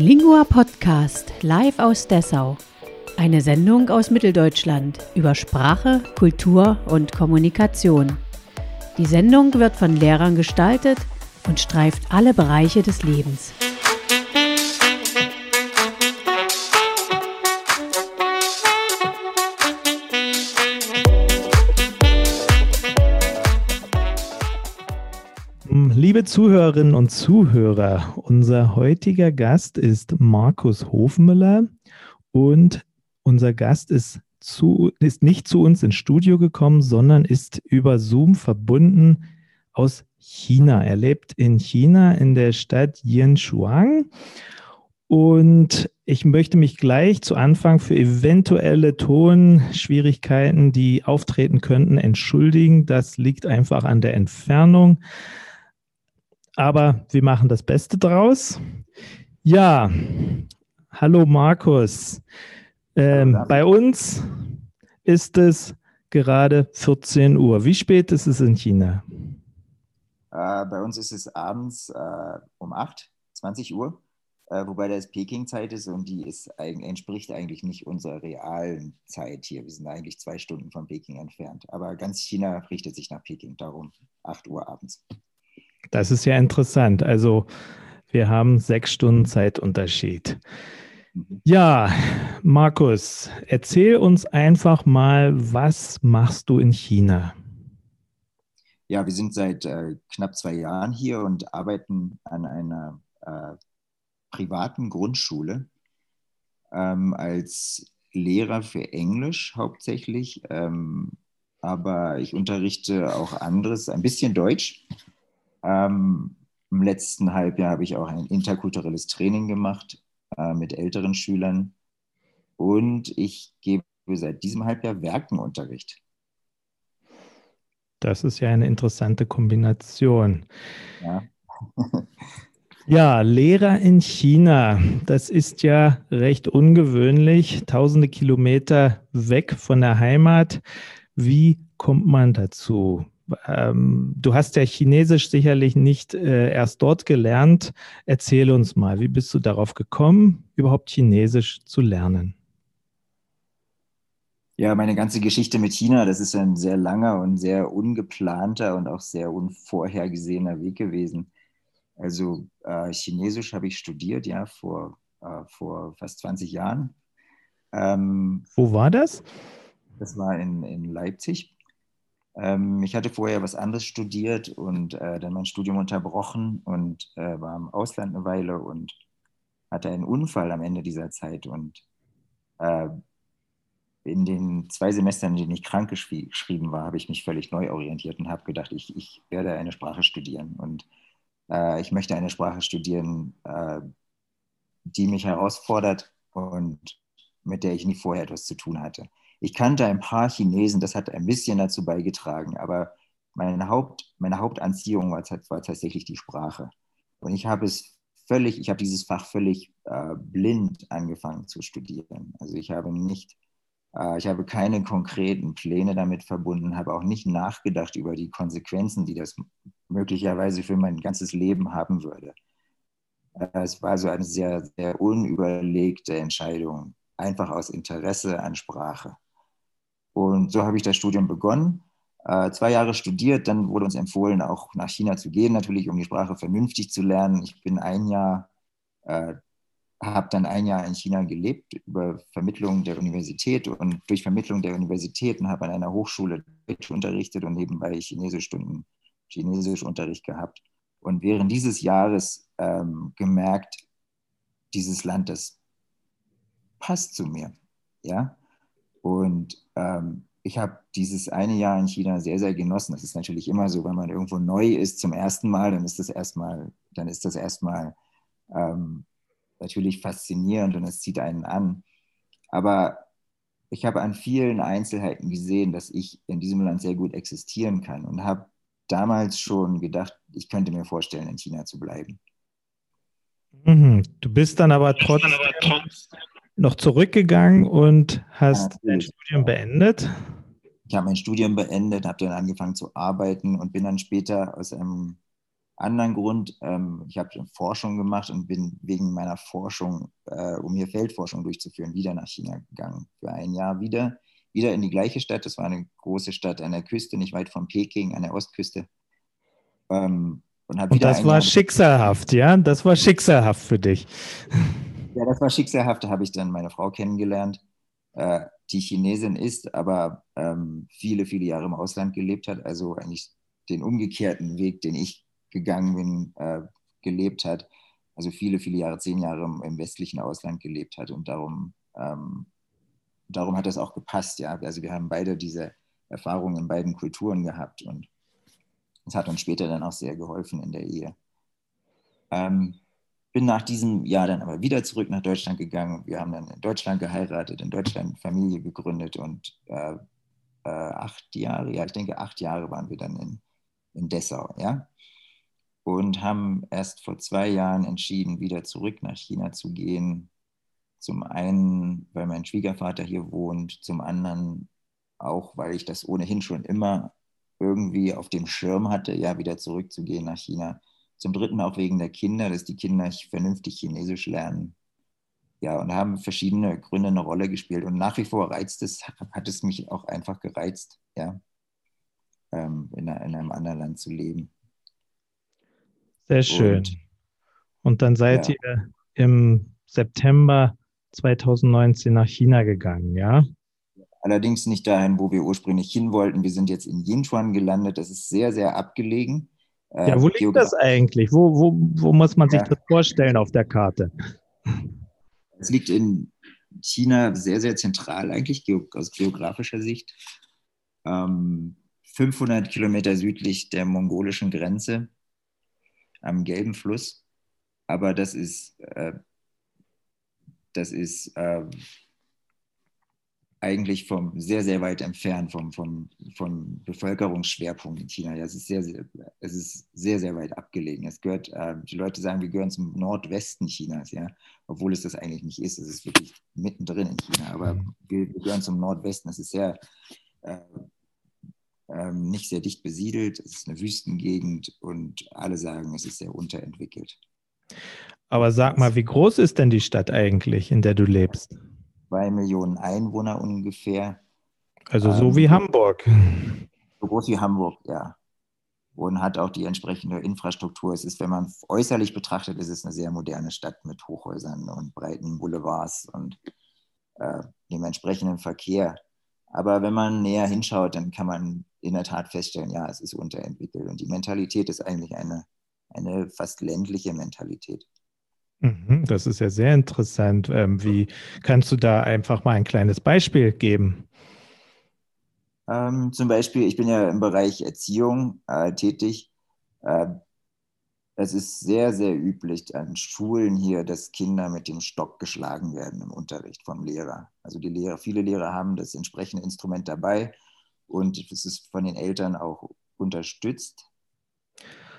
Lingua Podcast live aus Dessau. Eine Sendung aus Mitteldeutschland über Sprache, Kultur und Kommunikation. Die Sendung wird von Lehrern gestaltet und streift alle Bereiche des Lebens. Liebe Zuhörerinnen und Zuhörer, unser heutiger Gast ist Markus Hofmüller und unser Gast ist, zu, ist nicht zu uns ins Studio gekommen, sondern ist über Zoom verbunden aus China. Er lebt in China in der Stadt Yinchuang. Und ich möchte mich gleich zu Anfang für eventuelle Tonschwierigkeiten, die auftreten könnten, entschuldigen. Das liegt einfach an der Entfernung aber wir machen das Beste draus. Ja, hallo Markus. Ähm, hallo, bei uns ist es gerade 14 Uhr. Wie spät ist es in China? Äh, bei uns ist es abends äh, um 8, 20 Uhr, äh, wobei das Peking-Zeit ist und die ist, entspricht eigentlich nicht unserer realen Zeit hier. Wir sind eigentlich zwei Stunden von Peking entfernt. Aber ganz China richtet sich nach Peking, darum 8 Uhr abends. Das ist ja interessant. Also wir haben sechs Stunden Zeitunterschied. Ja, Markus, erzähl uns einfach mal, was machst du in China? Ja, wir sind seit äh, knapp zwei Jahren hier und arbeiten an einer äh, privaten Grundschule ähm, als Lehrer für Englisch hauptsächlich. Ähm, aber ich unterrichte auch anderes, ein bisschen Deutsch ähm, Im letzten Halbjahr habe ich auch ein interkulturelles Training gemacht äh, mit älteren Schülern und ich gebe seit diesem Halbjahr Werkenunterricht. Das ist ja eine interessante Kombination. Ja. ja, Lehrer in China, das ist ja recht ungewöhnlich, tausende Kilometer weg von der Heimat. Wie kommt man dazu? Ähm, du hast ja Chinesisch sicherlich nicht äh, erst dort gelernt. Erzähl uns mal, wie bist du darauf gekommen, überhaupt Chinesisch zu lernen? Ja, meine ganze Geschichte mit China, das ist ein sehr langer und sehr ungeplanter und auch sehr unvorhergesehener Weg gewesen. Also äh, Chinesisch habe ich studiert, ja, vor, äh, vor fast 20 Jahren. Ähm, Wo war das? Das war in, in Leipzig. Ähm, ich hatte vorher was anderes studiert und äh, dann mein Studium unterbrochen und äh, war im Ausland eine Weile und hatte einen Unfall am Ende dieser Zeit. Und äh, in den zwei Semestern, in denen ich krank geschrieben war, habe ich mich völlig neu orientiert und habe gedacht, ich, ich werde eine Sprache studieren. Und äh, ich möchte eine Sprache studieren, äh, die mich herausfordert und mit der ich nie vorher etwas zu tun hatte. Ich kannte ein paar Chinesen, das hat ein bisschen dazu beigetragen, aber meine, Haupt, meine Hauptanziehung war, war tatsächlich die Sprache. Und ich habe es völlig, ich habe dieses Fach völlig äh, blind angefangen zu studieren. Also ich habe nicht, äh, ich habe keine konkreten Pläne damit verbunden, habe auch nicht nachgedacht über die Konsequenzen, die das möglicherweise für mein ganzes Leben haben würde. Äh, es war so eine sehr, sehr unüberlegte Entscheidung, einfach aus Interesse an Sprache. Und so habe ich das Studium begonnen. Äh, zwei Jahre studiert, dann wurde uns empfohlen, auch nach China zu gehen, natürlich, um die Sprache vernünftig zu lernen. Ich bin ein Jahr, äh, habe dann ein Jahr in China gelebt über Vermittlung der Universität und durch Vermittlung der Universitäten habe an einer Hochschule Deutsch unterrichtet und nebenbei Chinesischstunden, Chinesischunterricht gehabt. Und während dieses Jahres ähm, gemerkt, dieses Land, das passt zu mir. Ja, und ähm, ich habe dieses eine Jahr in China sehr, sehr genossen. Das ist natürlich immer so, wenn man irgendwo neu ist zum ersten Mal, dann ist das erstmal, dann ist das erstmal ähm, natürlich faszinierend und es zieht einen an. Aber ich habe an vielen Einzelheiten gesehen, dass ich in diesem Land sehr gut existieren kann und habe damals schon gedacht, ich könnte mir vorstellen, in China zu bleiben. Mhm. Du bist dann aber trotzdem noch zurückgegangen und hast ja, dein Studium beendet? Ich habe mein Studium beendet, habe dann angefangen zu arbeiten und bin dann später aus einem anderen Grund, ähm, ich habe Forschung gemacht und bin wegen meiner Forschung, äh, um hier Feldforschung durchzuführen, wieder nach China gegangen. Für ein Jahr wieder, wieder in die gleiche Stadt. Das war eine große Stadt an der Küste, nicht weit von Peking, an der Ostküste. Ähm, und, und das war Jahr schicksalhaft, ja? Das war schicksalhaft für dich. Ja, das war schicksalhaft. Da habe ich dann meine Frau kennengelernt, äh, die Chinesin ist, aber ähm, viele, viele Jahre im Ausland gelebt hat. Also eigentlich den umgekehrten Weg, den ich gegangen bin, äh, gelebt hat. Also viele, viele Jahre, zehn Jahre im, im westlichen Ausland gelebt hat. Und darum, ähm, darum hat das auch gepasst. Ja? Also wir haben beide diese Erfahrungen in beiden Kulturen gehabt. Und es hat uns später dann auch sehr geholfen in der Ehe. Ähm, bin nach diesem Jahr dann aber wieder zurück nach Deutschland gegangen. Wir haben dann in Deutschland geheiratet, in Deutschland Familie gegründet und äh, äh, acht Jahre, ja, ich denke acht Jahre waren wir dann in, in Dessau, ja. Und haben erst vor zwei Jahren entschieden, wieder zurück nach China zu gehen. Zum einen, weil mein Schwiegervater hier wohnt, zum anderen auch, weil ich das ohnehin schon immer irgendwie auf dem Schirm hatte, ja, wieder zurückzugehen nach China zum Dritten auch wegen der Kinder, dass die Kinder vernünftig Chinesisch lernen. Ja, und haben verschiedene Gründe eine Rolle gespielt. Und nach wie vor reizt es, hat es mich auch einfach gereizt, ja, ähm, in, in, einem anderen Land zu leben. Sehr schön. Und, und dann seid ja. ihr im September 2019 nach China gegangen, ja? Allerdings nicht dahin, wo wir ursprünglich hin wollten. Wir sind jetzt in Yinchuan gelandet. Das ist sehr, sehr abgelegen. Äh, ja, wo liegt das eigentlich? Wo, wo, wo muss man sich ja. das vorstellen auf der Karte? Es liegt in China sehr, sehr zentral eigentlich aus geografischer Sicht. Ähm, 500 Kilometer südlich der mongolischen Grenze am Gelben Fluss. Aber das ist, äh, das ist äh, eigentlich vom sehr, sehr weit entfernt vom, vom, vom Bevölkerungsschwerpunkt in China. Ja, es, ist sehr, sehr, es ist sehr, sehr weit abgelegen. Es gehört, äh, die Leute sagen, wir gehören zum Nordwesten Chinas, ja, obwohl es das eigentlich nicht ist. Es ist wirklich mittendrin in China, aber mhm. wir, wir gehören zum Nordwesten. Es ist sehr äh, äh, nicht sehr dicht besiedelt, es ist eine Wüstengegend und alle sagen, es ist sehr unterentwickelt. Aber sag mal, wie groß ist denn die Stadt eigentlich, in der du lebst? Zwei Millionen Einwohner ungefähr. Also so ähm, wie Hamburg. So groß wie Hamburg, ja. Und hat auch die entsprechende Infrastruktur. Es ist, wenn man äußerlich betrachtet, ist es eine sehr moderne Stadt mit Hochhäusern und breiten Boulevards und äh, dem entsprechenden Verkehr. Aber wenn man näher hinschaut, dann kann man in der Tat feststellen, ja, es ist unterentwickelt. Und die Mentalität ist eigentlich eine, eine fast ländliche Mentalität. Mhm, das ist ja sehr interessant. Ähm, wie kannst du da einfach mal ein kleines Beispiel geben? Ähm, zum Beispiel, ich bin ja im Bereich Erziehung äh, tätig. Äh, es ist sehr, sehr üblich an Schulen hier, dass Kinder mit dem Stock geschlagen werden im Unterricht vom Lehrer. Also die Lehrer, viele Lehrer haben das entsprechende Instrument dabei und es ist von den Eltern auch unterstützt.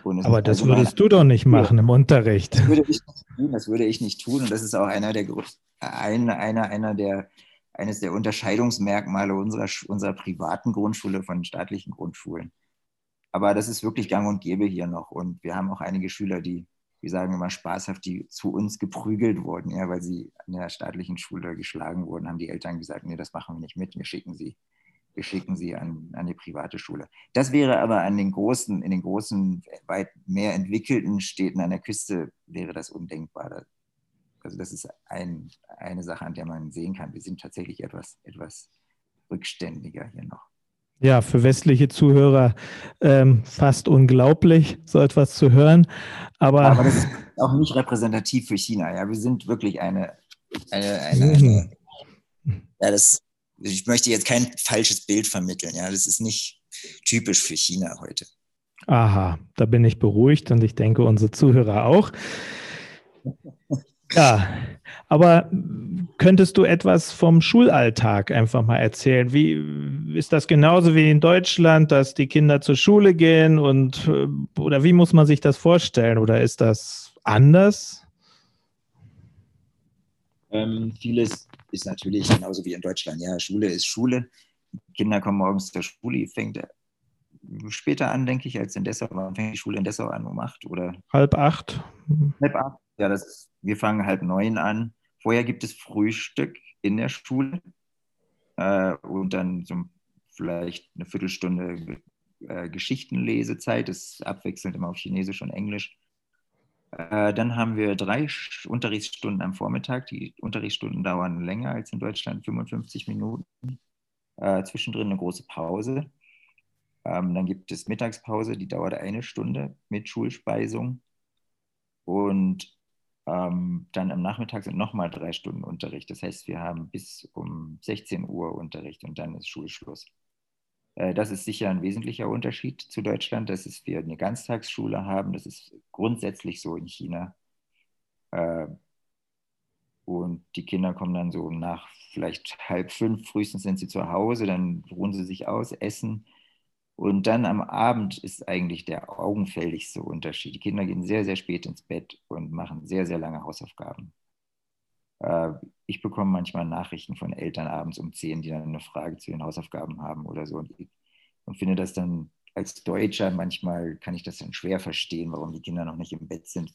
Aber das würdest du doch nicht machen im Unterricht. Das würde, ich nicht tun, das würde ich nicht tun. Und das ist auch einer der, einer, einer, einer der, eines der Unterscheidungsmerkmale unserer, unserer privaten Grundschule von staatlichen Grundschulen. Aber das ist wirklich gang und gäbe hier noch. Und wir haben auch einige Schüler, die, wir sagen immer spaßhaft, die zu uns geprügelt wurden, ja, weil sie an der staatlichen Schule geschlagen wurden, haben die Eltern gesagt, nee, das machen wir nicht mit, wir schicken sie wir schicken sie an, an die private Schule. Das wäre aber an den großen, in den großen, weit mehr entwickelten Städten an der Küste wäre das undenkbar. Also das ist ein, eine Sache, an der man sehen kann. Wir sind tatsächlich etwas, etwas rückständiger hier noch. Ja, für westliche Zuhörer ähm, fast unglaublich, so etwas zu hören. Aber, aber das ist auch nicht repräsentativ für China. Ja, wir sind wirklich eine, eine, eine, eine ja, das, ich möchte jetzt kein falsches Bild vermitteln. Ja, das ist nicht typisch für China heute. Aha, da bin ich beruhigt und ich denke, unsere Zuhörer auch. Ja, aber könntest du etwas vom Schulalltag einfach mal erzählen? Wie ist das genauso wie in Deutschland, dass die Kinder zur Schule gehen und oder wie muss man sich das vorstellen? Oder ist das anders? Ähm, vieles ist natürlich genauso wie in Deutschland. Ja, Schule ist Schule. Kinder kommen morgens zur Schule, fängt später an, denke ich, als in Dessau. Wann fängt die Schule in Dessau an? Um acht oder? Halb acht. Halb acht. Ja, das, wir fangen halb neun an. Vorher gibt es Frühstück in der Schule äh, und dann so vielleicht eine Viertelstunde äh, Geschichtenlesezeit. Das ist abwechselnd immer auf Chinesisch und Englisch. Äh, dann haben wir drei Unterrichtsstunden am Vormittag. Die Unterrichtsstunden dauern länger als in Deutschland, 55 Minuten. Äh, zwischendrin eine große Pause. Ähm, dann gibt es Mittagspause, die dauert eine Stunde mit Schulspeisung. Und ähm, dann am Nachmittag sind nochmal drei Stunden Unterricht. Das heißt, wir haben bis um 16 Uhr Unterricht und dann ist Schulschluss. Äh, das ist sicher ein wesentlicher Unterschied zu Deutschland, dass wir eine Ganztagsschule haben. Das ist grundsätzlich so in China. Äh, und die Kinder kommen dann so nach vielleicht halb fünf, frühestens sind sie zu Hause, dann ruhen sie sich aus, essen. Und dann am Abend ist eigentlich der augenfälligste Unterschied. Die Kinder gehen sehr, sehr spät ins Bett und machen sehr, sehr lange Hausaufgaben. Äh, ich bekomme manchmal Nachrichten von Eltern abends um 10, die dann eine Frage zu den Hausaufgaben haben oder so. Und, und finde das dann als Deutscher manchmal kann ich das dann schwer verstehen, warum die Kinder noch nicht im Bett sind,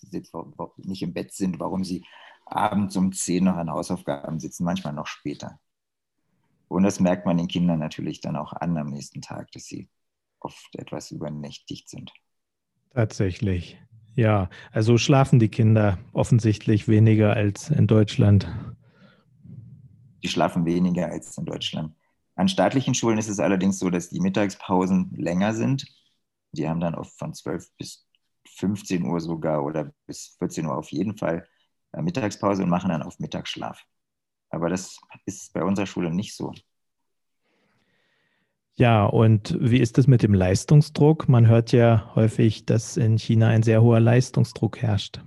nicht im Bett sind, warum sie abends um 10 noch an Hausaufgaben sitzen, manchmal noch später. Und das merkt man den Kindern natürlich dann auch an am nächsten Tag, dass sie oft etwas übernächtigt sind. Tatsächlich. Ja, also schlafen die Kinder offensichtlich weniger als in Deutschland. Die schlafen weniger als in Deutschland. An staatlichen Schulen ist es allerdings so, dass die Mittagspausen länger sind. Die haben dann oft von 12 bis 15 Uhr sogar oder bis 14 Uhr auf jeden Fall äh, Mittagspause und machen dann auf Mittagsschlaf. Aber das ist bei unserer Schule nicht so. Ja, und wie ist es mit dem Leistungsdruck? Man hört ja häufig, dass in China ein sehr hoher Leistungsdruck herrscht.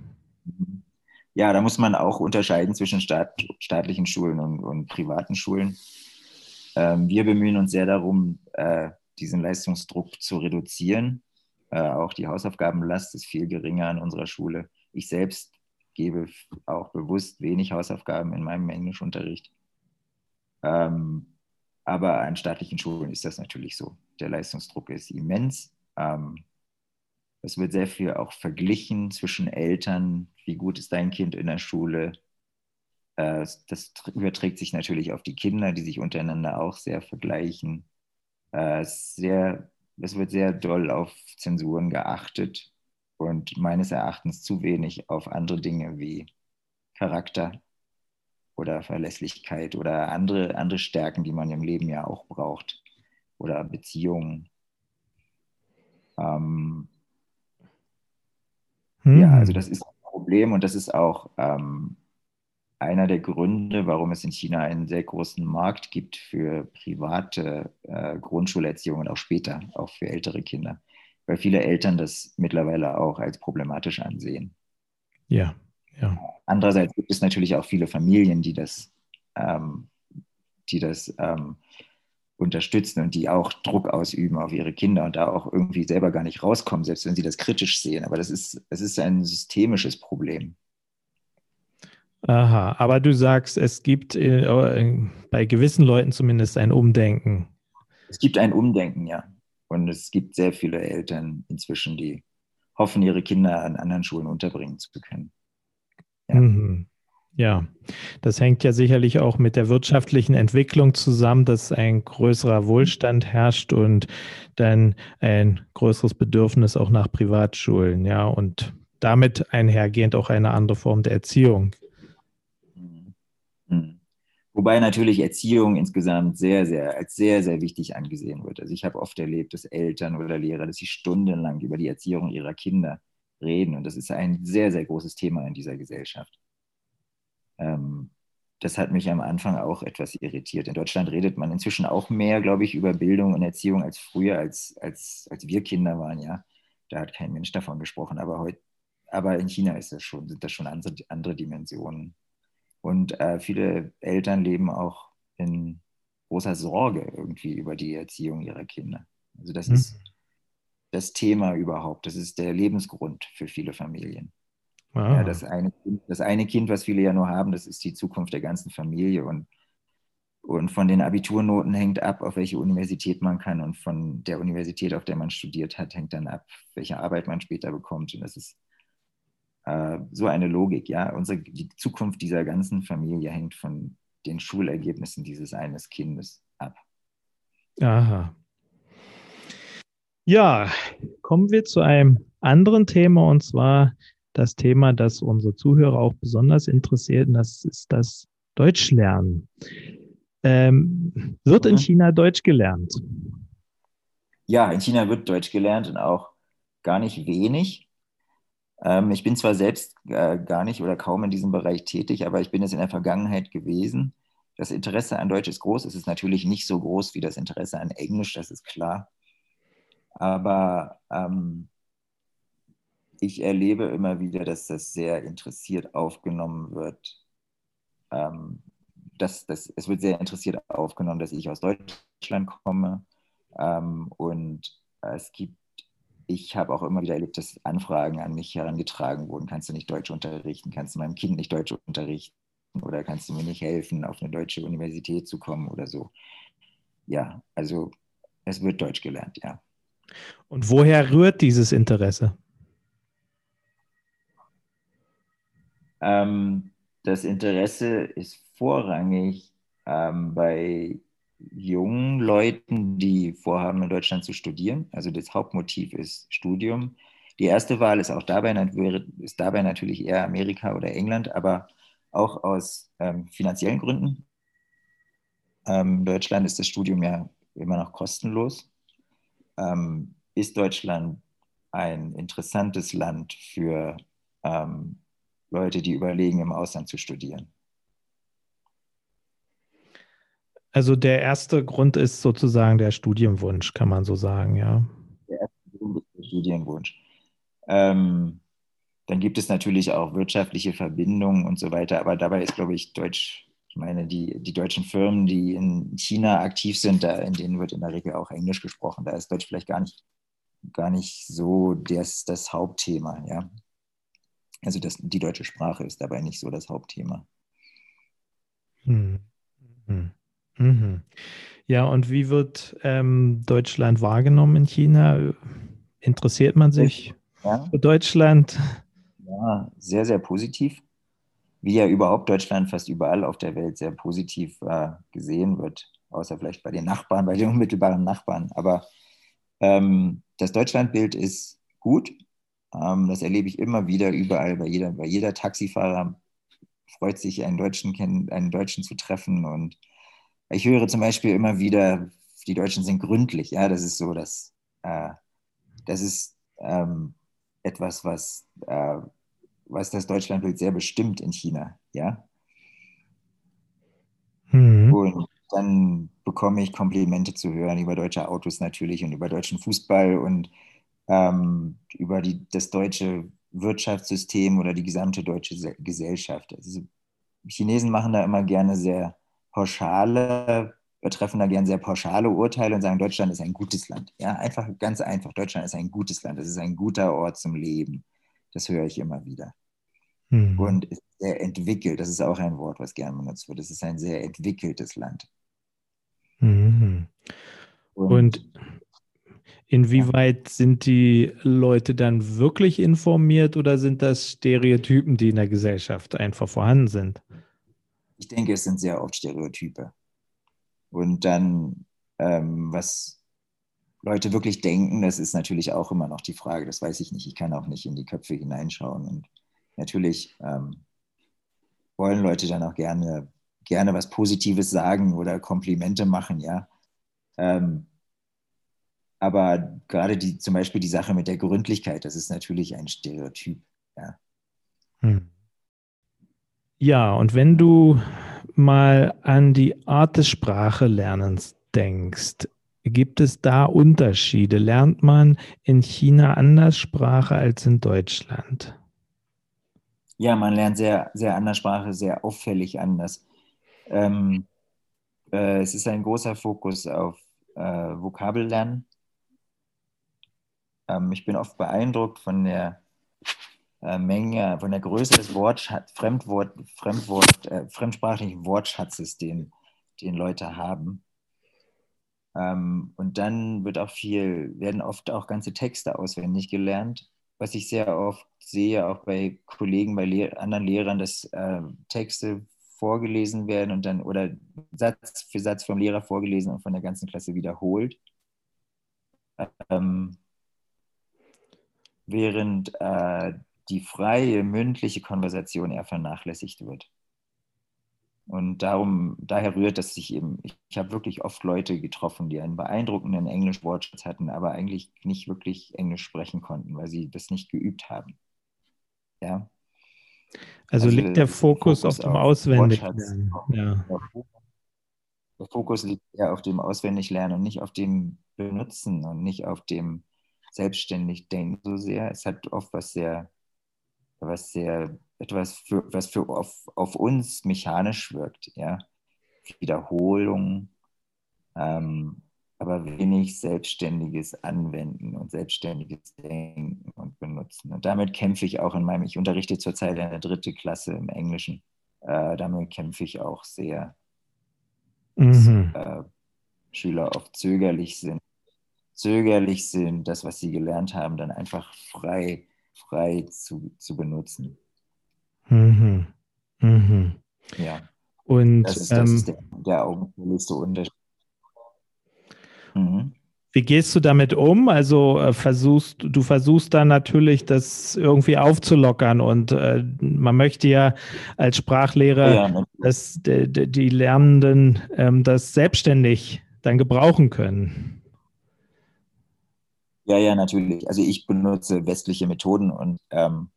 Ja, da muss man auch unterscheiden zwischen staat, staatlichen Schulen und, und privaten Schulen. Ähm, wir bemühen uns sehr darum, äh, diesen Leistungsdruck zu reduzieren. Äh, auch die Hausaufgabenlast ist viel geringer an unserer Schule. Ich selbst gebe auch bewusst wenig Hausaufgaben in meinem Englischunterricht. Ähm, aber an staatlichen Schulen ist das natürlich so. Der Leistungsdruck ist immens. Ähm, es wird sehr viel auch verglichen zwischen Eltern. Wie gut ist dein Kind in der Schule? Äh, das überträgt sich natürlich auf die Kinder, die sich untereinander auch sehr vergleichen. Äh, sehr, es wird sehr doll auf Zensuren geachtet und meines Erachtens zu wenig auf andere Dinge wie Charakter oder Verlässlichkeit oder andere, andere Stärken, die man im Leben ja auch braucht oder Beziehungen. Ähm, hm. Ja, also das ist ein Problem und das ist auch ähm, einer der Gründe, warum es in China einen sehr großen Markt gibt für private äh, Grundschulerziehung und auch später, auch für ältere Kinder, weil viele Eltern das mittlerweile auch als problematisch ansehen. Ja, ja. Andererseits gibt es natürlich auch viele Familien, die das, ähm, die das ähm, unterstützen und die auch Druck ausüben auf ihre Kinder und da auch irgendwie selber gar nicht rauskommen, selbst wenn sie das kritisch sehen. Aber das ist, das ist ein systemisches Problem. Aha, aber du sagst, es gibt äh, bei gewissen Leuten zumindest ein Umdenken. Es gibt ein Umdenken, ja. Und es gibt sehr viele Eltern inzwischen, die hoffen, ihre Kinder an anderen Schulen unterbringen zu können. Ja. Mhm. Ja, das hängt ja sicherlich auch mit der wirtschaftlichen Entwicklung zusammen, dass ein größerer Wohlstand herrscht und dann ein größeres Bedürfnis auch nach Privatschulen, ja, und damit einhergehend auch eine andere Form der Erziehung. Mhm. Wobei natürlich Erziehung insgesamt sehr, sehr, als sehr, sehr wichtig angesehen wird. Also ich habe oft erlebt, dass Eltern oder Lehrer, dass sie stundenlang über die Erziehung ihrer Kinder reden. Und das ist ein sehr, sehr großes Thema in dieser Gesellschaft. Ähm, das hat mich am Anfang auch etwas irritiert. In Deutschland redet man inzwischen auch mehr, glaube ich, über Bildung und Erziehung als früher, als, als, als wir Kinder waren, ja. Da hat kein Mensch davon gesprochen. Aber, heut, aber in China ist das schon, sind das schon andere, andere Dimensionen. Und äh, viele Eltern leben auch in großer Sorge irgendwie über die Erziehung ihrer Kinder. Also das mhm. ist das Thema überhaupt. Das ist der Lebensgrund für viele Familien. Ja, ah. das, eine, das eine Kind, was viele ja nur haben, das ist die Zukunft der ganzen Familie. Und Und von den Abiturnoten hängt ab, auf welche Universität man kann. Und von der Universität, auf der man studiert hat, hängt dann ab, welche Arbeit man später bekommt. Und das ist äh, so eine Logik. Ja? Unsere, die Zukunft dieser ganzen Familie hängt von den Schulergebnissen dieses eines Kindes ab. Aha. Ja, kommen wir zu einem anderen Thema und zwar das Thema, das unsere Zuhörer auch besonders interessiert, und das ist das Deutschlernen. Ähm, wird in. China Deutsch gelernt? Ja, in China wird Deutsch gelernt und auch gar nicht wenig. Ähm, ich bin zwar selbst äh, gar nicht oder kaum in diesem Bereich tätig, aber ich bin es in der Vergangenheit gewesen. Das Interesse an Deutsch ist groß. Es ist natürlich nicht so groß wie das Interesse an Englisch, das ist klar. Aber ähm, ich erlebe immer wieder, dass das sehr interessiert aufgenommen wird. Ähm, das, das, es wird sehr interessiert aufgenommen, dass ich aus Deutschland komme. Ähm, und es gibt, ich habe auch immer wieder erlebt, dass Anfragen an mich herangetragen wurden. Kannst du nicht Deutsch unterrichten? Kannst du meinem Kind nicht Deutsch unterrichten? Oder kannst du mir nicht helfen, auf eine deutsche Universität zu kommen oder so? Ja, also es wird Deutsch gelernt, ja. Und woher rührt dieses Interesse? Ähm, das Interesse ist vorrangig ähm, bei jungen Leuten, die vorhaben, in Deutschland zu studieren. Also das Hauptmotiv ist Studium. Die erste Wahl ist auch dabei, ist dabei natürlich eher Amerika oder England, aber auch aus ähm, finanziellen Gründen. Ähm, Deutschland ist das Studium ja immer noch kostenlos. Ähm, ist Deutschland ein interessantes Land für ähm, Leute, die überlegen, im Ausland zu studieren? Also der erste Grund ist sozusagen der Studienwunsch, kann man so sagen, ja. Der erste Grund ist der Studienwunsch. Ähm, dann gibt es natürlich auch wirtschaftliche Verbindungen und so weiter, aber dabei ist, glaube ich, Deutsch, ich meine, die, die deutschen Firmen, die in China aktiv sind, da, in denen wird in der Regel auch Englisch gesprochen. Da ist Deutsch vielleicht gar nicht, gar nicht so das, das Hauptthema, ja. Also das, die deutsche Sprache ist dabei nicht so das Hauptthema. Hm. Hm. Mhm. Ja, und wie wird ähm, Deutschland wahrgenommen in China? Interessiert man sich ja. für Deutschland? Ja, sehr, sehr positiv. Wie ja überhaupt Deutschland fast überall auf der Welt sehr positiv äh, gesehen wird, außer vielleicht bei den Nachbarn, bei den unmittelbaren Nachbarn. Aber ähm, das Deutschlandbild ist gut. Ähm, das erlebe ich immer wieder überall. Bei jeder, bei jeder Taxifahrer freut sich, einen Deutschen, einen Deutschen zu treffen. Und ich höre zum Beispiel immer wieder, die Deutschen sind gründlich. Ja, das ist so, dass äh, das ist ähm, etwas, was, äh, was das Deutschlandbild sehr bestimmt in China. Ja. Mhm. Und dann bekomme ich Komplimente zu hören über deutsche Autos natürlich und über deutschen Fußball und ähm, über die, das deutsche Wirtschaftssystem oder die gesamte deutsche Gesellschaft. Also Chinesen machen da immer gerne sehr pauschale, treffen da gerne sehr pauschale Urteile und sagen, Deutschland ist ein gutes Land. Ja, einfach ganz einfach, Deutschland ist ein gutes Land, es ist ein guter Ort zum Leben. Das höre ich immer wieder. Mhm. Und ist sehr entwickelt, das ist auch ein Wort, was gerne benutzt wird. Es ist ein sehr entwickeltes Land. Mhm. Und, und Inwieweit sind die Leute dann wirklich informiert oder sind das Stereotypen, die in der Gesellschaft einfach vorhanden sind? Ich denke, es sind sehr oft Stereotype. Und dann, ähm, was Leute wirklich denken, das ist natürlich auch immer noch die Frage. Das weiß ich nicht. Ich kann auch nicht in die Köpfe hineinschauen. Und natürlich ähm, wollen Leute dann auch gerne, gerne was Positives sagen oder Komplimente machen, ja. Ähm, aber gerade die, zum Beispiel die Sache mit der Gründlichkeit, das ist natürlich ein Stereotyp. Ja, hm. ja und wenn du mal an die Art des Sprachelernens denkst, gibt es da Unterschiede? Lernt man in China anders Sprache als in Deutschland? Ja, man lernt sehr, sehr anders Sprache, sehr auffällig anders. Ähm, äh, es ist ein großer Fokus auf äh, Vokabellernen ähm, ich bin oft beeindruckt von der äh, Menge, von der Größe des Wortschatz, Fremdwort, Fremdwort, äh, fremdsprachlichen Wortschatzes, den den Leute haben. Ähm, und dann wird auch viel, werden oft auch ganze Texte auswendig gelernt, was ich sehr oft sehe, auch bei Kollegen, bei Lehr anderen Lehrern, dass äh, Texte vorgelesen werden und dann oder Satz für Satz vom Lehrer vorgelesen und von der ganzen Klasse wiederholt. Ähm, während äh, die freie mündliche Konversation eher vernachlässigt wird. Und darum, daher rührt das sich eben, ich, ich habe wirklich oft Leute getroffen, die einen beeindruckenden Englisch-Wortschatz hatten, aber eigentlich nicht wirklich Englisch sprechen konnten, weil sie das nicht geübt haben. Ja. Also, also liegt der Fokus, Fokus auf dem Auswendiglernen. Ja. Der Fokus liegt eher auf dem Auswendiglernen und nicht auf dem Benutzen und nicht auf dem selbstständig Denken so sehr. Es hat oft was sehr, was sehr etwas, für, was für auf, auf uns mechanisch wirkt. Ja? Wiederholung, ähm, aber wenig selbstständiges Anwenden und selbstständiges Denken und Benutzen. Und damit kämpfe ich auch in meinem, ich unterrichte zurzeit in der dritten Klasse im Englischen, äh, damit kämpfe ich auch sehr, dass mhm. äh, Schüler oft zögerlich sind, zögerlich sind, das, was sie gelernt haben, dann einfach frei, frei zu, zu benutzen. Mhm. Mhm. Ja. Und das ist, das ähm, ist der, der augenfälligste Unterschied. Mhm. Wie gehst du damit um? Also äh, versuchst du versuchst dann natürlich, das irgendwie aufzulockern und äh, man möchte ja als Sprachlehrer, ja, dass die, die Lernenden ähm, das selbstständig dann gebrauchen können. Ja, ja, natürlich. Also ich benutze westliche Methoden und ähm,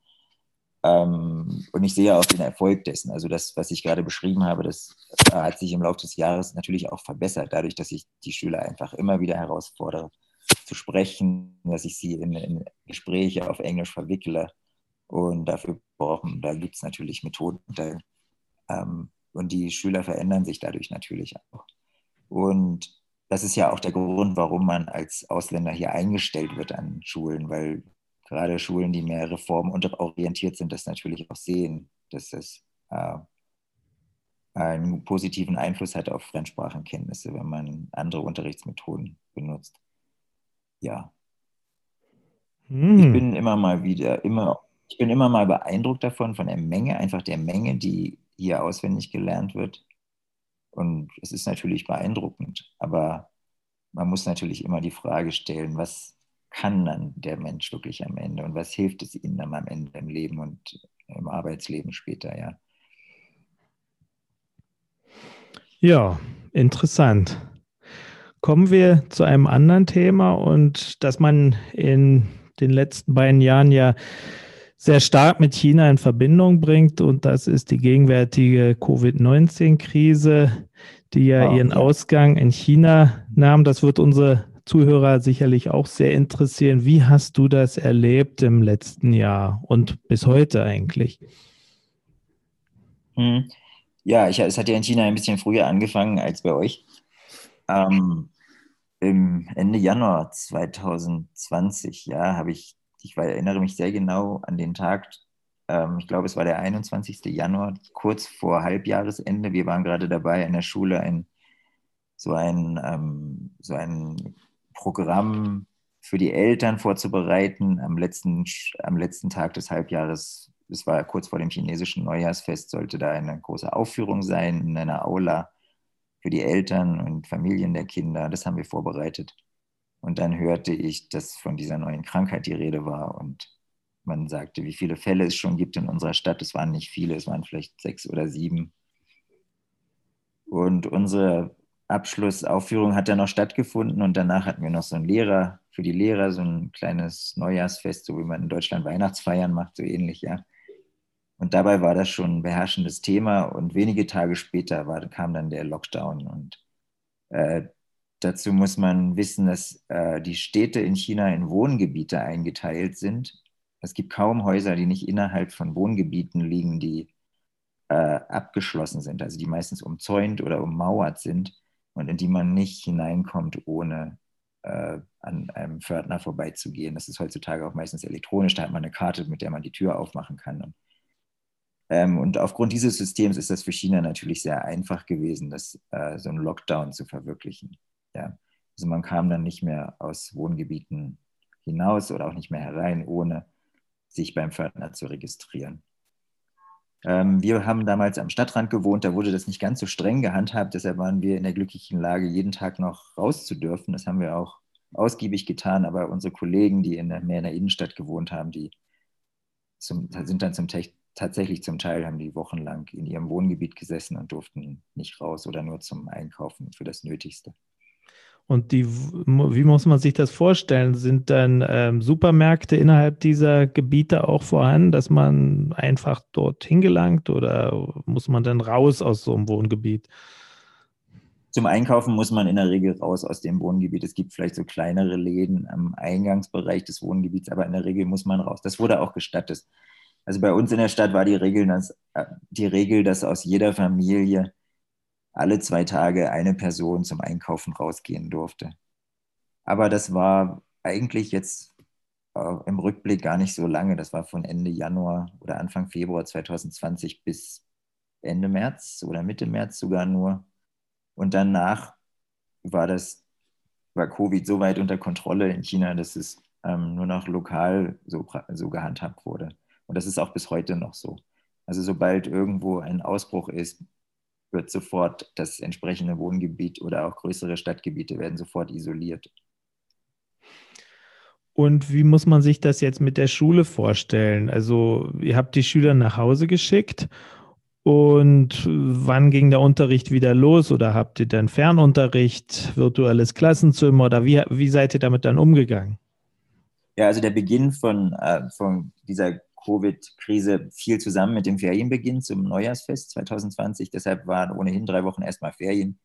ähm, und ich sehe auch den Erfolg dessen. Also das, was ich gerade beschrieben habe, das äh, hat sich im Laufe des Jahres natürlich auch verbessert, dadurch, dass ich die Schüler einfach immer wieder herausfordere, zu sprechen, dass ich sie in, in Gespräche auf Englisch verwickle. Und dafür brauchen, da gibt es natürlich Methoden. Da, ähm, und die Schüler verändern sich dadurch natürlich auch. Und das ist ja auch der Grund, warum man als Ausländer hier eingestellt wird an Schulen, weil gerade Schulen, die mehr reformorientiert sind, das natürlich auch sehen, dass das äh, einen positiven Einfluss hat auf Fremdsprachenkenntnisse, wenn man andere Unterrichtsmethoden benutzt. Ja. Hm. Ich bin immer mal wieder, immer, ich bin immer mal beeindruckt davon, von der Menge, einfach der Menge, die hier auswendig gelernt wird. Und es ist natürlich beeindruckend, aber man muss natürlich immer die Frage stellen, was, kann dann der Mensch wirklich am Ende und was hilft es ihnen dann am Ende im Leben und im Arbeitsleben später, ja. Ja, interessant. Kommen wir zu einem anderen Thema und das man in den letzten beiden Jahren ja sehr stark mit China in Verbindung bringt und das ist die gegenwärtige Covid-19-Krise, die ja oh, ihren. Ausgang in China nahm. Das wird unsere Zuhörer sicherlich auch sehr interessieren. Wie hast du das erlebt im letzten Jahr und bis heute eigentlich? Hm. Ja, ich, es hat ja in China ein bisschen früher angefangen als bei euch. Ähm, Im Ende Januar 2020, ja, habe ich, ich erinnere mich sehr genau an den Tag, ähm, ich glaube, es war der 21. Januar, kurz vor Halbjahresende. Wir waren gerade dabei, in der Schule ein, so ein, ähm, so ein Programm für die Eltern vorzubereiten. Am letzten, am letzten Tag des Halbjahres, es war kurz vor dem chinesischen Neujahrsfest, sollte da eine große Aufführung sein in einer Aula für die Eltern und Familien der Kinder. Das haben wir vorbereitet. Und dann hörte ich, dass von dieser neuen Krankheit die Rede war und man sagte, wie viele Fälle es schon gibt in unserer Stadt. Es waren nicht viele, es waren vielleicht sechs oder sieben. Und unsere Abschlussaufführung hat dann noch stattgefunden und danach hatten wir noch so einen Lehrer, für die Lehrer so ein kleines Neujahrsfest, so wie man in Deutschland Weihnachtsfeiern macht, so ähnlich, ja. Und dabei war das schon ein beherrschendes Thema und wenige Tage später war, kam dann der Lockdown und äh, dazu muss man wissen, dass äh, die Städte in China in Wohngebiete eingeteilt sind. Es gibt kaum Häuser, die nicht innerhalb von Wohngebieten liegen, die äh, abgeschlossen sind, also die meistens umzäunt oder ummauert sind und in die man nicht hineinkommt, ohne äh, an einem Pförtner vorbeizugehen. Das ist heutzutage auch meistens elektronisch. Da hat man eine Karte, mit der man die Tür aufmachen kann. Und, Ähm, und aufgrund dieses Systems ist das für China natürlich sehr einfach gewesen, das, äh, so einen Lockdown zu verwirklichen. Ja. Also man kam dann nicht mehr aus Wohngebieten hinaus oder auch nicht mehr herein, ohne sich beim Pförtner zu registrieren. Ähm, wir haben damals am Stadtrand gewohnt, da wurde das nicht ganz so streng gehandhabt, deshalb waren wir in der glücklichen Lage, jeden Tag noch raus zu dürfen. Das haben wir auch ausgiebig getan, aber unsere Kollegen, die in der, mehr in der Innenstadt gewohnt haben, die zum, sind dann zum tatsächlich zum Teil, haben die wochenlang in ihrem Wohngebiet gesessen und durften nicht raus oder nur zum Einkaufen für das Nötigste. Und die, wie muss man sich das vorstellen? Sind dann ähm, Supermärkte innerhalb dieser Gebiete auch vorhanden, dass man einfach dort hingelangt oder muss man dann raus aus so einem Wohngebiet? Zum Einkaufen muss man in der Regel raus aus dem Wohngebiet. Es gibt vielleicht so kleinere Läden am Eingangsbereich des Wohngebiets, aber in der Regel muss man raus. Das wurde auch gestattet. Also bei uns in der Stadt war die Regel, dass, äh, die Regel, dass aus jeder Familie alle zwei Tage eine Person zum Einkaufen rausgehen durfte. Aber das war eigentlich jetzt äh, im Rückblick gar nicht so lange. Das war von Ende Januar oder Anfang Februar 2020 bis Ende März oder Mitte März sogar nur. Und danach war das, war Covid so weit unter Kontrolle in China, dass es ähm, nur noch lokal so, so gehandhabt wurde. Und das ist auch bis heute noch so. Also sobald irgendwo ein Ausbruch ist, wird sofort das entsprechende Wohngebiet oder auch größere Stadtgebiete werden sofort isoliert. Und wie muss man sich das jetzt mit der Schule vorstellen? Also ihr habt die Schüler nach Hause geschickt und wann ging der Unterricht wieder los oder habt ihr dann Fernunterricht, virtuelles Klassenzimmer oder wie, wie seid ihr damit dann umgegangen? Ja, also der Beginn von, äh, von dieser Covid-Krise fiel zusammen mit dem Ferienbeginn zum Neujahrsfest 2020. Deshalb waren ohnehin drei Wochen erstmal Ferien.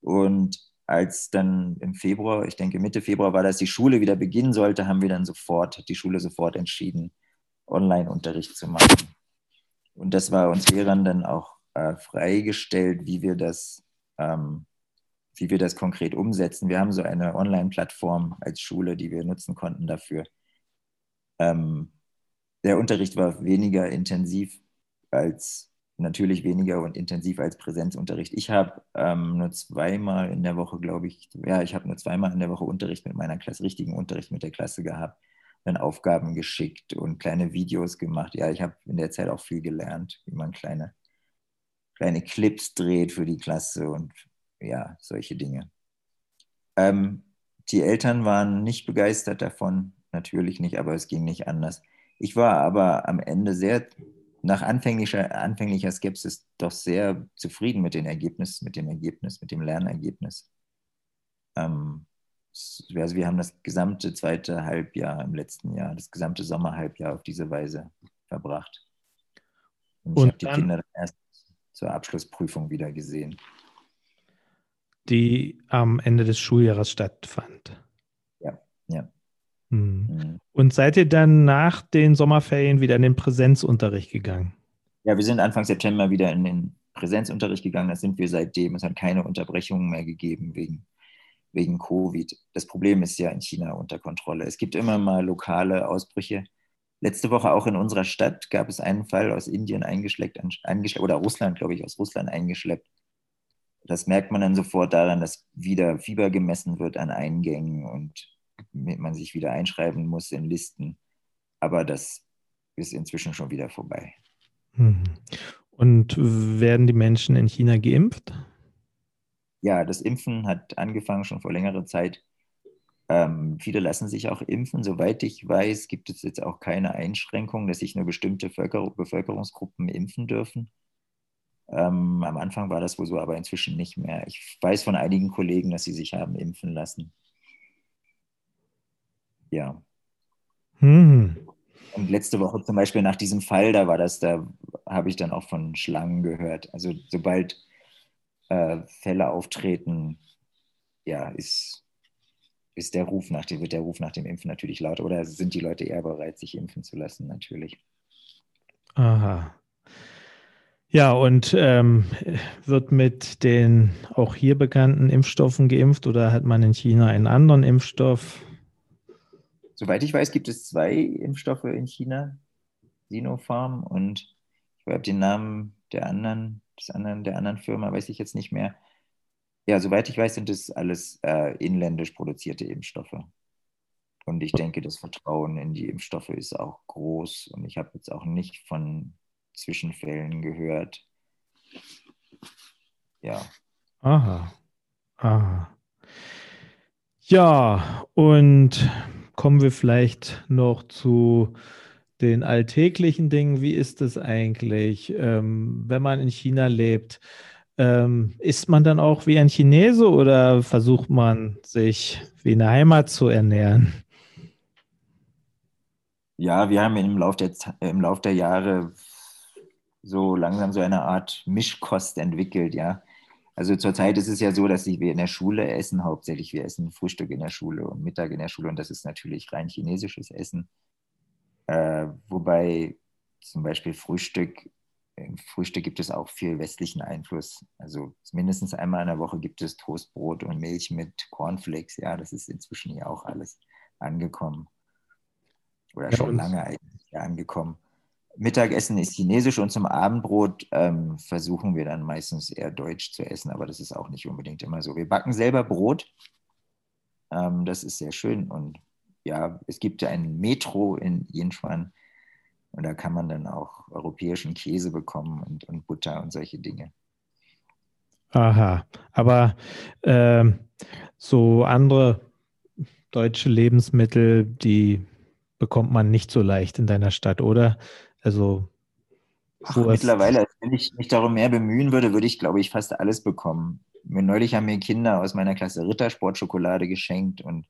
Und als dann im Februar, ich denke Mitte Februar war, dass die Schule wieder beginnen sollte, haben wir dann sofort, hat die Schule sofort entschieden, Online-Unterricht zu machen. Und das war uns Lehrern dann auch äh, freigestellt, wie wir das, ähm, wie wir das konkret umsetzen. Wir haben so eine Online-Plattform als Schule, die wir nutzen konnten dafür. Ähm, der Unterricht war weniger intensiv als natürlich weniger und intensiv als Präsenzunterricht. Ich habe ähm, nur zweimal in der Woche, glaube ich, ja, ich habe nur zweimal in der Woche Unterricht mit meiner Klasse, richtigen Unterricht mit der Klasse gehabt, dann Aufgaben geschickt und kleine Videos gemacht. Ja, ich habe in der Zeit auch viel gelernt, wie man kleine, kleine Clips dreht für die Klasse und ja, solche Dinge. Ähm, die Eltern waren nicht begeistert davon, natürlich nicht, aber es ging nicht anders. Ich war aber am Ende sehr, nach anfänglicher, anfänglicher Skepsis, doch sehr zufrieden mit dem Ergebnis, mit dem Ergebnis, mit dem Lernergebnis. Ähm, also wir haben das gesamte zweite Halbjahr im letzten Jahr, das gesamte Sommerhalbjahr auf diese Weise verbracht. Und, Und ich habe die Kinder dann erst zur Abschlussprüfung wieder gesehen. Die am Ende des Schuljahres stattfand. Ja, ja. Hm. Mhm. Und seid ihr dann nach den Sommerferien wieder in den Präsenzunterricht gegangen? Ja, wir sind Anfang September wieder in den Präsenzunterricht gegangen. Das sind wir seitdem. Es hat keine Unterbrechungen mehr gegeben wegen, wegen Covid. Das Problem ist ja in China unter Kontrolle. Es gibt immer mal lokale Ausbrüche. Letzte Woche auch in unserer Stadt gab es einen Fall aus Indien eingeschleppt, eingeschleppt oder Russland, glaube ich, aus Russland eingeschleppt. Das merkt man dann sofort daran, dass wieder Fieber gemessen wird an Eingängen und man sich wieder einschreiben muss in Listen. Aber das ist inzwischen schon wieder vorbei. Mhm. Und werden die Menschen in China geimpft? Ja, das Impfen hat angefangen schon vor längerer Zeit. Ähm, viele lassen sich auch impfen. Soweit ich weiß, gibt es jetzt auch keine Einschränkung, dass sich nur bestimmte Völker Bevölkerungsgruppen impfen dürfen. Ähm, am Anfang war das wohl so, aber inzwischen nicht mehr. Ich weiß von einigen Kollegen, dass sie sich haben impfen lassen ja. Hm. Und letzte Woche zum Beispiel nach diesem Fall, da war das, da habe ich dann auch von Schlangen gehört. Also sobald äh, Fälle auftreten, ja, ist, ist der Ruf nach dem, wird der Ruf nach dem Impfen natürlich laut. Oder sind die Leute eher bereit, sich impfen zu lassen, natürlich. Aha. Ja, und ähm, wird mit den auch hier bekannten Impfstoffen geimpft oder hat man in China einen anderen Impfstoff? Soweit ich weiß, gibt es zwei Impfstoffe in China, Sinopharm und ich den Namen der anderen, des anderen, der anderen Firma, weiß ich jetzt nicht mehr. Ja, soweit ich weiß, sind es alles äh, inländisch produzierte Impfstoffe. Und ich denke, das Vertrauen in die Impfstoffe ist auch groß. Und ich habe jetzt auch nicht von Zwischenfällen gehört. Ja. Aha. Aha. Ja, und kommen wir vielleicht noch zu den alltäglichen Dingen. Wie ist es eigentlich, ähm, wenn man in China lebt? Ähm, isst man dann auch wie ein Chinese oder versucht man sich wie eine Heimat zu ernähren? Ja, wir haben im Laufe der, im Lauf der Jahre so langsam so eine Art Mischkost entwickelt, ja. Also zurzeit ist es ja so, dass wir in der Schule essen, hauptsächlich wir essen Frühstück in der Schule und Mittag in der Schule und das ist natürlich rein chinesisches Essen. Äh, wobei zum Beispiel Frühstück, im Frühstück gibt es auch viel westlichen Einfluss. Also mindestens einmal in der Woche gibt es Toastbrot und Milch mit Cornflakes. Ja, das ist inzwischen ja auch alles angekommen. Oder ja, schon lange eigentlich angekommen. Mittagessen ist chinesisch und zum Abendbrot ähm, versuchen wir dann meistens eher deutsch zu essen, aber das ist auch nicht unbedingt immer so. Wir backen selber Brot. Ähm, das ist sehr schön und ja, es gibt ja ein Metro in Jinchuan und da kann man dann auch europäischen Käse bekommen und, und Butter und solche Dinge. Aha, aber äh, so andere deutsche Lebensmittel, die bekommt man nicht so leicht in deiner Stadt, oder? Also Ach, mittlerweile, wenn ich mich darum mehr bemühen würde, würde ich, glaube ich, fast alles bekommen. Neulich haben mir Kinder aus meiner Klasse Rittersportschokolade geschenkt und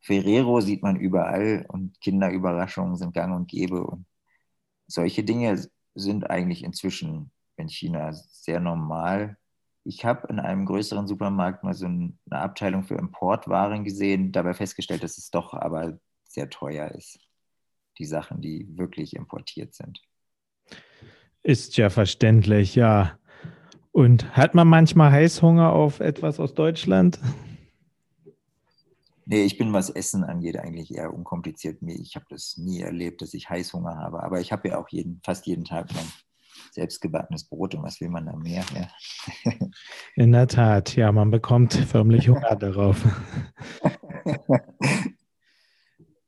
Ferrero sieht man überall und Kinderüberraschungen sind gang und gäbe. Und solche Dinge sind eigentlich inzwischen in China sehr normal. Ich habe in einem größeren Supermarkt mal so eine Abteilung für Importwaren gesehen, dabei festgestellt, dass es doch aber sehr teuer ist die Sachen, die wirklich importiert sind. Ist ja verständlich, ja. Und hat man manchmal Heißhunger auf etwas aus Deutschland? Nee, ich bin, was Essen angeht, eigentlich eher unkompliziert. Ich habe das nie erlebt, dass ich Heißhunger habe. Aber ich habe ja auch jeden, fast jeden Tag mein selbstgebackenes Brot und was will man da mehr? Ja. In der Tat, ja, man bekommt förmlich Hunger darauf.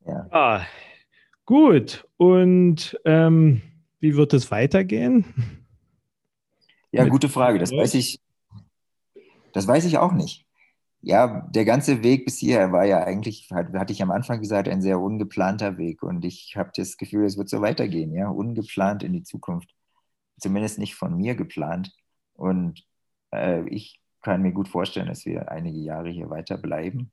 ja. Ah, Gut, und ähm, wie wird es weitergehen? Ja, gute Frage. Das weiß ich. Das weiß ich auch nicht. Ja, der ganze Weg bis hierher war ja eigentlich, hatte ich am Anfang gesagt, ein sehr ungeplanter Weg. Und ich habe das Gefühl, es wird so weitergehen, ja, ungeplant in die Zukunft. Zumindest nicht von mir geplant. Und äh, ich kann mir gut vorstellen, dass wir einige Jahre hier weiterbleiben.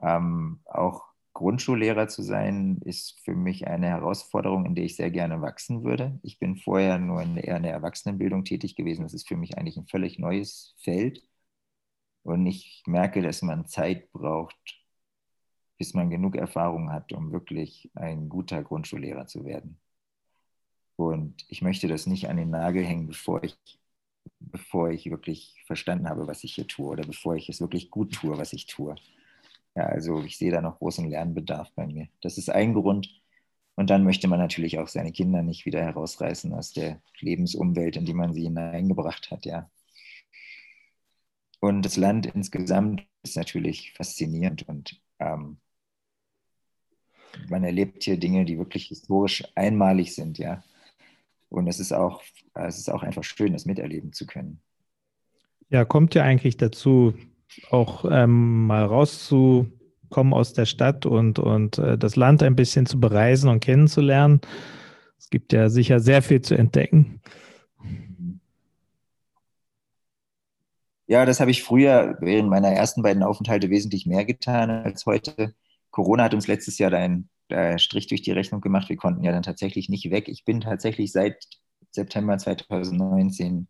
Ähm, auch Grundschullehrer zu sein, ist für mich eine Herausforderung, in der ich sehr gerne wachsen würde. Ich bin vorher nur in, eher in der Erwachsenenbildung tätig gewesen. Das ist für mich eigentlich ein völlig neues Feld. Und ich merke, dass man Zeit braucht, bis man genug Erfahrung hat, um wirklich ein guter Grundschullehrer zu werden. Und ich möchte das nicht an den Nagel hängen, bevor ich, bevor ich wirklich verstanden habe, was ich hier tue oder bevor ich es wirklich gut tue, was ich tue. Ja, also ich sehe da noch großen Lernbedarf bei mir. Das ist ein Grund. Und dann möchte man natürlich auch seine Kinder nicht wieder herausreißen aus der Lebensumwelt, in die man sie hineingebracht hat, ja. Und das Land insgesamt ist natürlich faszinierend und ähm, man erlebt hier Dinge, die wirklich historisch einmalig sind, ja. Und es ist auch, es ist auch einfach schön, das miterleben zu können. Ja, kommt ja eigentlich dazu, auch ähm, mal rauszukommen aus der Stadt und, und äh, das Land ein bisschen zu bereisen und kennenzulernen. Es gibt ja sicher sehr viel zu entdecken. Ja, das habe ich früher während meiner ersten beiden Aufenthalte wesentlich mehr getan als heute. Corona hat uns letztes Jahr einen Strich durch die Rechnung gemacht. Wir konnten ja dann tatsächlich nicht weg. Ich bin tatsächlich seit September 2019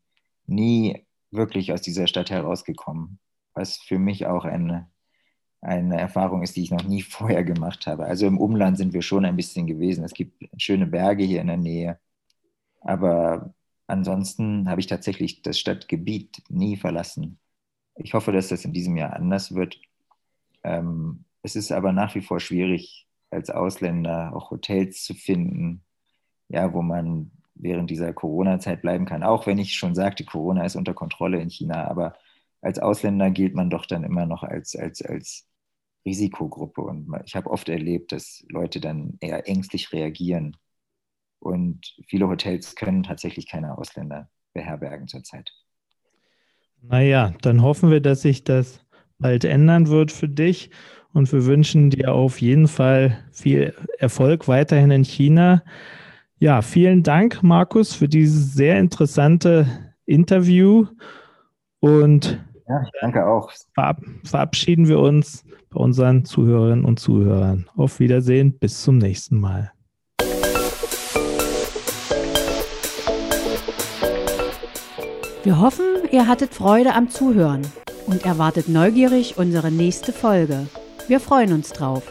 nie wirklich aus dieser Stadt herausgekommen was für mich auch eine, eine Erfahrung ist, die ich noch nie vorher gemacht habe. Also im Umland sind wir schon ein bisschen gewesen. Es gibt schöne Berge hier in der Nähe. Aber ansonsten habe ich tatsächlich das Stadtgebiet nie verlassen. Ich hoffe, dass das in diesem Jahr anders wird. Ähm, es ist aber nach wie vor schwierig, als Ausländer auch Hotels zu finden, ja, wo man während dieser Corona-Zeit bleiben kann. Auch wenn ich schon sagte, Corona ist unter Kontrolle in China, aber als Ausländer gilt man doch dann immer noch als, als, als Risikogruppe. Und ich habe oft erlebt, dass Leute dann eher ängstlich reagieren. Und viele Hotels können tatsächlich keine Ausländer beherbergen zurzeit. Naja, dann hoffen wir, dass sich das bald ändern wird für dich. Und wir wünschen dir auf jeden Fall viel Erfolg weiterhin in China. Ja, vielen Dank, Markus, für dieses sehr interessante Interview. Und ja, danke auch. verabschieden wir uns bei unseren Zuhörerinnen und Zuhörern. Auf Wiedersehen, bis zum nächsten Mal. Wir hoffen, ihr hattet Freude am Zuhören und erwartet neugierig unsere nächste Folge. Wir freuen uns drauf.